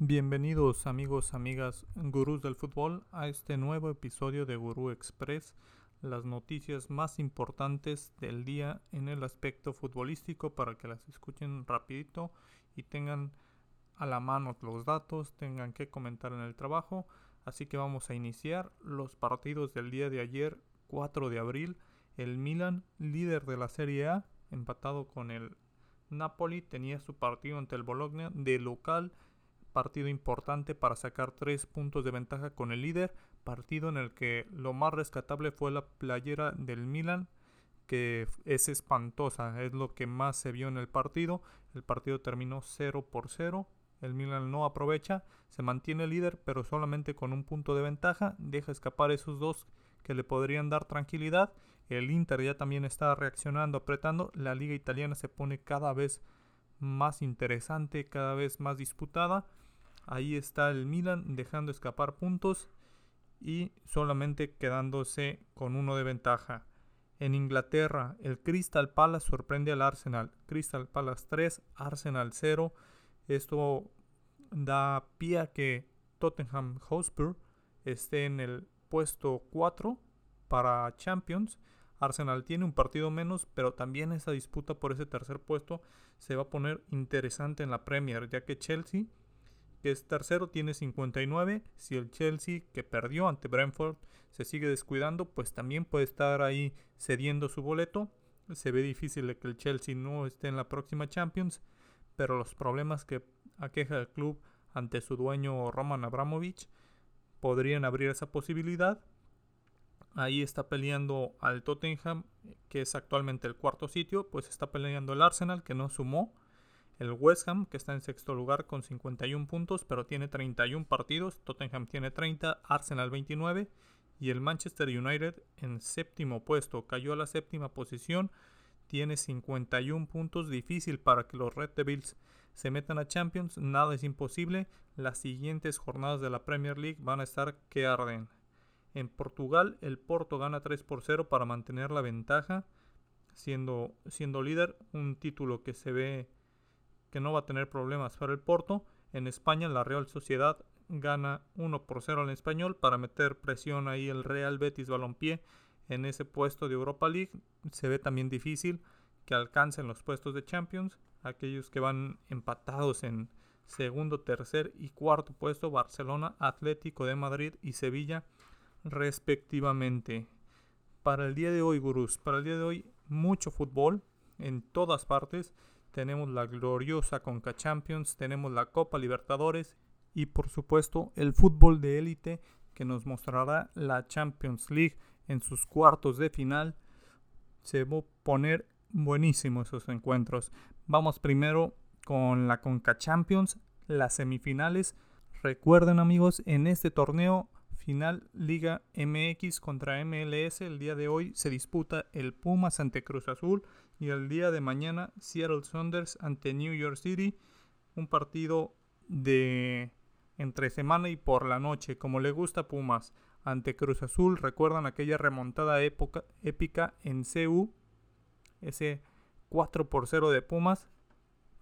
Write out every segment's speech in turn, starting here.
Bienvenidos amigos, amigas, gurús del fútbol a este nuevo episodio de Gurú Express, las noticias más importantes del día en el aspecto futbolístico para que las escuchen rapidito y tengan a la mano los datos, tengan que comentar en el trabajo. Así que vamos a iniciar los partidos del día de ayer, 4 de abril. El Milan, líder de la Serie A, empatado con el Napoli, tenía su partido ante el Bologna de local partido importante para sacar tres puntos de ventaja con el líder, partido en el que lo más rescatable fue la playera del Milan, que es espantosa, es lo que más se vio en el partido. El partido terminó 0 por 0. El Milan no aprovecha, se mantiene líder, pero solamente con un punto de ventaja. Deja escapar esos dos que le podrían dar tranquilidad. El Inter ya también está reaccionando, apretando. La liga italiana se pone cada vez más interesante, cada vez más disputada. Ahí está el Milan dejando escapar puntos y solamente quedándose con uno de ventaja. En Inglaterra, el Crystal Palace sorprende al Arsenal. Crystal Palace 3, Arsenal 0. Esto da pie a que Tottenham Hotspur esté en el puesto 4 para Champions. Arsenal tiene un partido menos, pero también esa disputa por ese tercer puesto se va a poner interesante en la Premier, ya que Chelsea que es tercero, tiene 59. Si el Chelsea, que perdió ante Brentford, se sigue descuidando, pues también puede estar ahí cediendo su boleto. Se ve difícil que el Chelsea no esté en la próxima Champions, pero los problemas que aqueja el club ante su dueño Roman Abramovich podrían abrir esa posibilidad. Ahí está peleando al Tottenham, que es actualmente el cuarto sitio, pues está peleando el Arsenal, que no sumó el West Ham, que está en sexto lugar con 51 puntos, pero tiene 31 partidos. Tottenham tiene 30, Arsenal 29. Y el Manchester United en séptimo puesto. Cayó a la séptima posición. Tiene 51 puntos. Difícil para que los Red Devils se metan a Champions. Nada es imposible. Las siguientes jornadas de la Premier League van a estar que arden. En Portugal, el Porto gana 3 por 0 para mantener la ventaja, siendo, siendo líder. Un título que se ve que no va a tener problemas para el Porto. En España la Real Sociedad gana 1 por 0 al español para meter presión ahí el Real Betis Balompié en ese puesto de Europa League. Se ve también difícil que alcancen los puestos de Champions. Aquellos que van empatados en segundo, tercer y cuarto puesto, Barcelona, Atlético de Madrid y Sevilla respectivamente. Para el día de hoy, gurús, para el día de hoy, mucho fútbol en todas partes tenemos la gloriosa Conca Champions, tenemos la Copa Libertadores y por supuesto el fútbol de élite que nos mostrará la Champions League en sus cuartos de final. Se va a poner buenísimos esos encuentros. Vamos primero con la Conca Champions, las semifinales. Recuerden amigos, en este torneo final Liga MX contra MLS el día de hoy se disputa el Pumas ante Cruz Azul y el día de mañana Seattle Saunders ante New York City. Un partido de entre semana y por la noche, como le gusta Pumas. Ante Cruz Azul, recuerdan aquella remontada épica en CU, ese 4 por 0 de Pumas.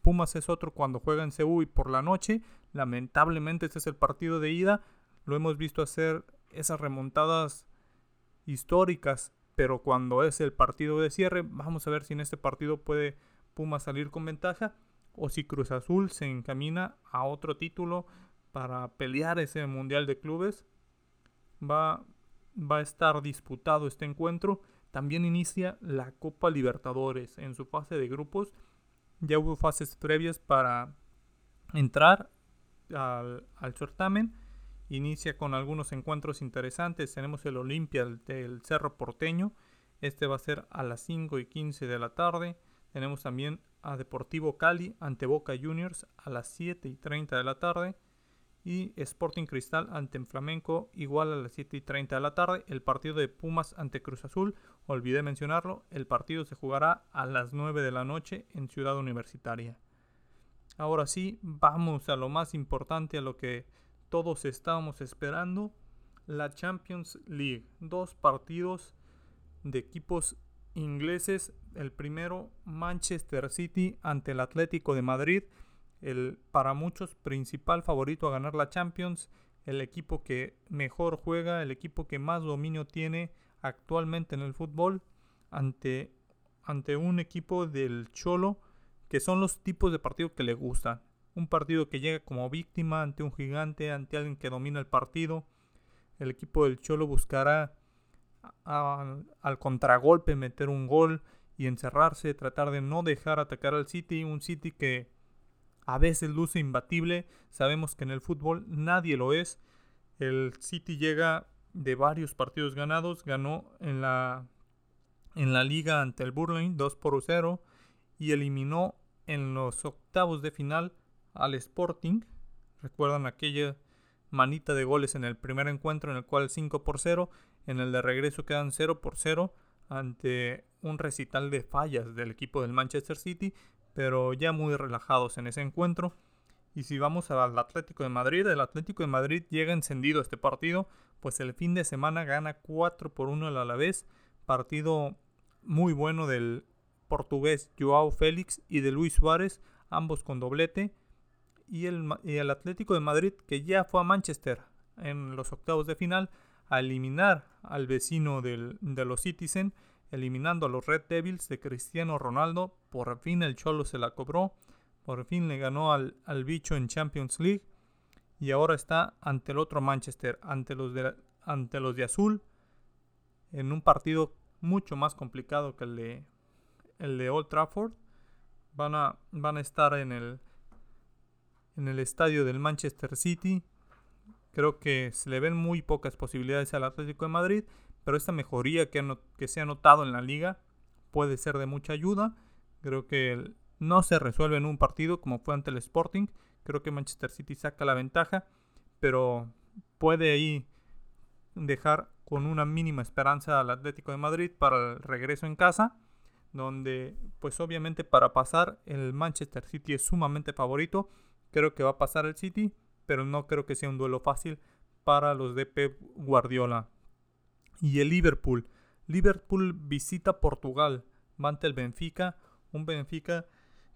Pumas es otro cuando juega en CU y por la noche. Lamentablemente este es el partido de ida. Lo hemos visto hacer esas remontadas históricas pero cuando es el partido de cierre, vamos a ver si en este partido puede Puma salir con ventaja o si Cruz Azul se encamina a otro título para pelear ese Mundial de Clubes. Va, va a estar disputado este encuentro. También inicia la Copa Libertadores en su fase de grupos. Ya hubo fases previas para entrar al, al certamen inicia con algunos encuentros interesantes. Tenemos el Olimpia del Cerro Porteño. Este va a ser a las 5 y 15 de la tarde. Tenemos también a Deportivo Cali ante Boca Juniors a las 7 y 30 de la tarde. Y Sporting Cristal ante Flamenco igual a las 7 y 30 de la tarde. El partido de Pumas ante Cruz Azul, olvidé mencionarlo, el partido se jugará a las 9 de la noche en Ciudad Universitaria. Ahora sí, vamos a lo más importante, a lo que todos estábamos esperando, la Champions League. Dos partidos de equipos ingleses. El primero, Manchester City ante el Atlético de Madrid. el para muchos principal favorito a ganar la Champions, el equipo que mejor juega, el equipo que más dominio tiene actualmente en el fútbol ante, ante un equipo del Cholo que son los tipos de partido que le gustan. Un partido que llega como víctima ante un gigante, ante alguien que domina el partido. El equipo del Cholo buscará al contragolpe meter un gol y encerrarse, tratar de no dejar atacar al City, un City que a veces luce imbatible, sabemos que en el fútbol nadie lo es. El City llega de varios partidos ganados, ganó en la en la liga ante el Burnley 2 por 0 y eliminó en los octavos de final al Sporting. Recuerdan aquella manita de goles en el primer encuentro en el cual 5 por 0, en el de regreso quedan 0 por 0 ante un recital de fallas del equipo del Manchester City, pero ya muy relajados en ese encuentro. Y si vamos al Atlético de Madrid, el Atlético de Madrid llega encendido este partido, pues el fin de semana gana 4 por 1 el Alavés, partido muy bueno del portugués Joao Félix y de Luis Suárez, ambos con doblete. Y el, y el Atlético de Madrid que ya fue a Manchester en los octavos de final a eliminar al vecino del, de los Citizen, eliminando a los Red Devils de Cristiano Ronaldo. Por fin el Cholo se la cobró, por fin le ganó al, al bicho en Champions League y ahora está ante el otro Manchester, ante los de, ante los de azul, en un partido mucho más complicado que el de, el de Old Trafford. Van a, van a estar en el, en el estadio del Manchester City Creo que se le ven muy pocas posibilidades al Atlético de Madrid, pero esta mejoría que, se ha notado en la liga puede ser de mucha ayuda. Creo que no se resuelve en un partido como fue ante el Sporting. Creo que Manchester City saca la ventaja, pero puede ahí dejar con una mínima esperanza al Atlético de Madrid para el regreso en casa, donde pues obviamente para pasar el Manchester City es sumamente favorito. Creo que va a pasar el City, pero no creo que sea un duelo fácil para los de Pep Guardiola. Y el Liverpool. Liverpool visita Portugal, va ante el Benfica, un Benfica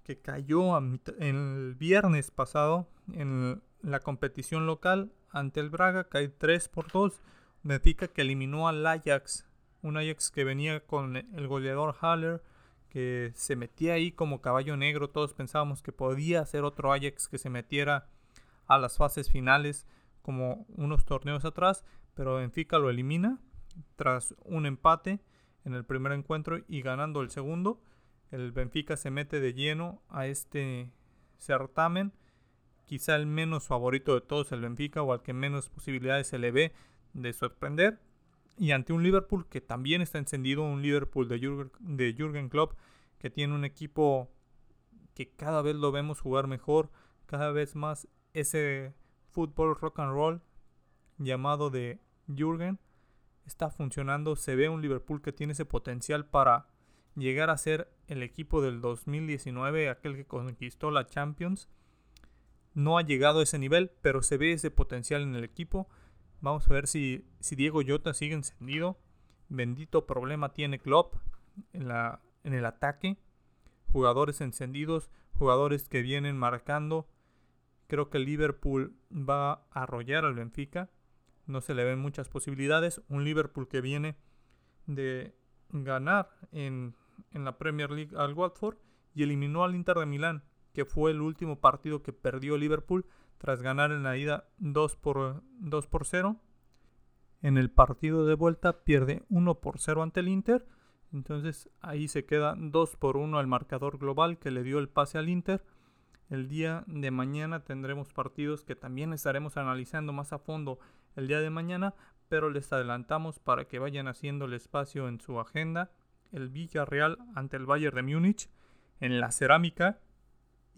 que cayó el viernes pasado en la competición local ante el Braga, cae 3 por 2. Benfica que eliminó al Ajax, un Ajax que venía con el goleador Haller, que se metía ahí como caballo negro. Todos pensábamos que podía ser otro Ajax que se metiera a las fases finales como unos torneos atrás, pero Benfica lo elimina tras un empate en el primer encuentro y ganando el segundo. El Benfica se mete de lleno a este certamen, quizá el menos favorito de todos el Benfica o al que menos posibilidades se le ve de sorprender. Y ante un Liverpool que también está encendido, un Liverpool de Jürgen, de Klopp que tiene un equipo que cada vez lo vemos jugar mejor, cada vez más ese fútbol rock and roll llamado de Jürgen está funcionando. Se ve un Liverpool que tiene ese potencial para llegar a ser el equipo del 2019, aquel que conquistó la Champions. No ha llegado a ese nivel, pero se ve ese potencial en el equipo. Vamos a ver si, si Diego Jota sigue encendido. Bendito problema tiene Klopp en, la, en el ataque. Jugadores encendidos, jugadores que vienen marcando, Creo que Liverpool va a arrollar al Benfica. No se le ven muchas posibilidades. Un Liverpool que viene de ganar en, la Premier League al Watford y eliminó al Inter de Milán, que fue el último partido que perdió Liverpool tras ganar en la ida 2 por, 2 por 0. En el partido de vuelta pierde 1 por 0 ante el Inter. Entonces ahí se queda 2 por 1 al marcador global que le dio el pase al Inter. El día de mañana tendremos partidos que también estaremos analizando más a fondo el día de mañana, pero les adelantamos para que vayan haciendo el espacio en su agenda. El Villarreal ante el Bayern de Múnich en la cerámica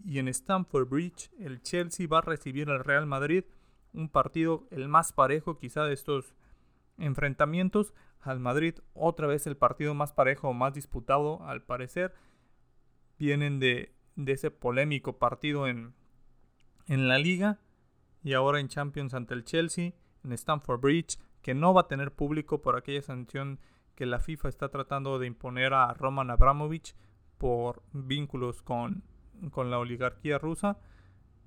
y en Stamford Bridge el Chelsea va a recibir al Real Madrid, un partido el más parejo quizá de estos enfrentamientos. Al Madrid otra vez el partido más parejo, más disputado al parecer. Vienen de de ese polémico partido en, en la liga y ahora en Champions ante el Chelsea, en Stamford Bridge, que no va a tener público por aquella sanción que la FIFA está tratando de imponer a Roman Abramovich por vínculos con, con la oligarquía rusa.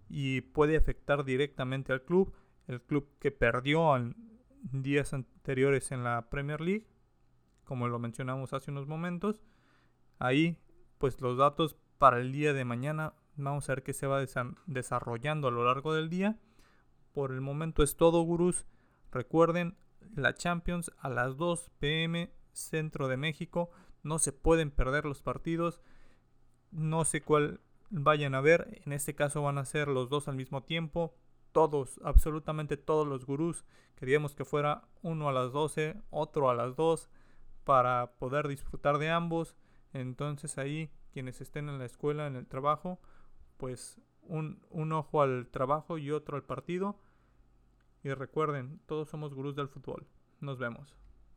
y puede afectar directamente al club. El club que perdió en días anteriores en la Premier League, como lo mencionamos hace unos momentos. Ahí, pues los datos para el día de mañana, vamos a ver qué se va desarrollando a lo largo del día. Por el momento es todo, gurús. Recuerden, la Champions a las 2 pm centro de México. No se pueden perder los partidos. No sé cuál vayan a ver. En este caso van a ser los dos al mismo tiempo. Todos, absolutamente todos los gurús. Queríamos que fuera uno a las 12, otro a las 2 para poder disfrutar de ambos. Entonces ahí quienes estén en la escuela, en el trabajo, pues un, un ojo al trabajo y otro al partido. Y recuerden, todos somos gurús del fútbol. Nos vemos.